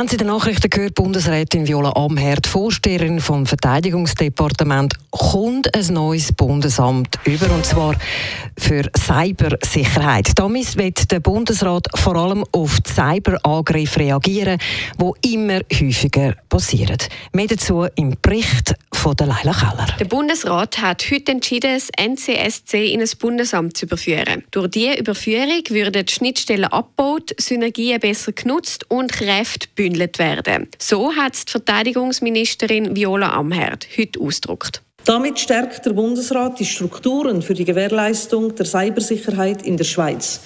Haben Sie in den Nachrichten gehört, Bundesrätin Viola Amherd, Vorsteherin vom Verteidigungsdepartement, kommt ein neues Bundesamt über, und zwar für Cybersicherheit. Damit wird der Bundesrat vor allem auf Cyberangriffe reagieren, die immer häufiger passieren. Mehr dazu im Bericht von der Leila Keller. Der Bundesrat hat heute entschieden, das NCSC in ein Bundesamt zu überführen. Durch diese Überführung würden die Schnittstellen abgebaut, Synergien besser genutzt und Kräfte gebündelt werden. So hat die Verteidigungsministerin Viola Amherd heute ausgedrückt. Damit stärkt der Bundesrat die Strukturen für die Gewährleistung der Cybersicherheit in der Schweiz.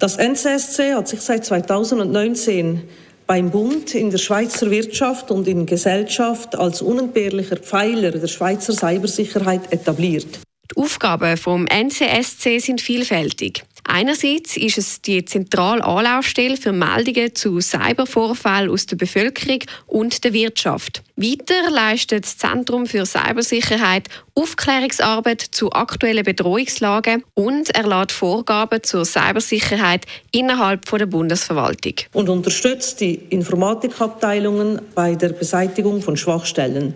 Das NCSC hat sich seit 2019 beim Bund, in der Schweizer Wirtschaft und in Gesellschaft als unentbehrlicher Pfeiler der Schweizer Cybersicherheit etabliert. Die Aufgaben vom NCSC sind vielfältig. Einerseits ist es die zentrale Anlaufstelle für Meldungen zu Cybervorfällen aus der Bevölkerung und der Wirtschaft. Weiter leistet das Zentrum für Cybersicherheit Aufklärungsarbeit zu aktuellen Bedrohungslagen und erlaubt Vorgaben zur Cybersicherheit innerhalb der Bundesverwaltung. Und unterstützt die Informatikabteilungen bei der Beseitigung von Schwachstellen.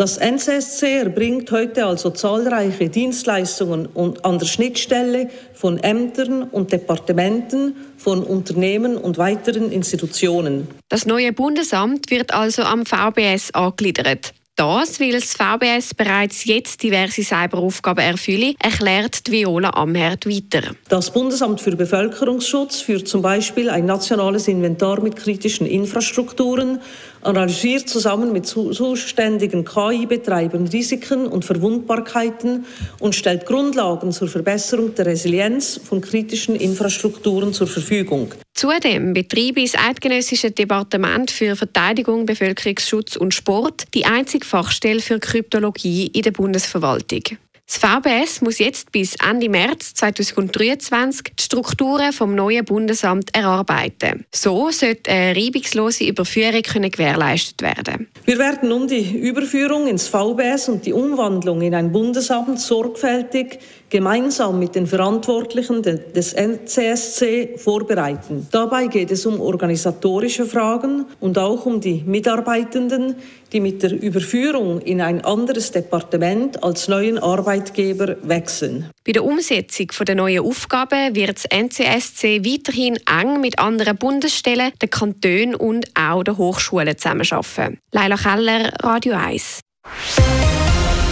Das NCSC erbringt heute also zahlreiche Dienstleistungen an der Schnittstelle von Ämtern und Departementen, von Unternehmen und weiteren Institutionen. Das neue Bundesamt wird also am VBS angegliedert. Das, weil das VBS bereits jetzt diverse Cyberaufgaben erfülle, erklärt Viola Amherd weiter. Das Bundesamt für Bevölkerungsschutz führt zum Beispiel ein nationales Inventar mit kritischen Infrastrukturen, analysiert zusammen mit zuständigen KI-Betreibern Risiken und Verwundbarkeiten und stellt Grundlagen zur Verbesserung der Resilienz von kritischen Infrastrukturen zur Verfügung. Zudem betreibe das Eidgenössische Departement für Verteidigung, Bevölkerungsschutz und Sport die einzige Fachstelle für Kryptologie in der Bundesverwaltung. Das VBS muss jetzt bis Ende März 2023 die Strukturen vom neuen Bundesamt erarbeiten. So sollte eine reibungslose Überführung gewährleistet werden. Wir werden nun die Überführung ins VBS und die Umwandlung in ein Bundesamt sorgfältig gemeinsam mit den Verantwortlichen des NCSC vorbereiten. Dabei geht es um organisatorische Fragen und auch um die Mitarbeitenden, die mit der Überführung in ein anderes Departement als neuen Arbeitgeber wechseln. Bei der Umsetzung der neuen Aufgaben wird das NCSC weiterhin eng mit anderen Bundesstellen, den Kantonen und auch den Hochschulen zusammenarbeiten. Leila Keller, Radio 1.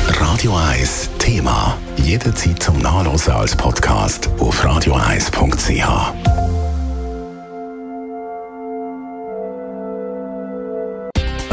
Radio 1 Thema. Jederzeit zum Nachlesen als Podcast auf radio1.ch.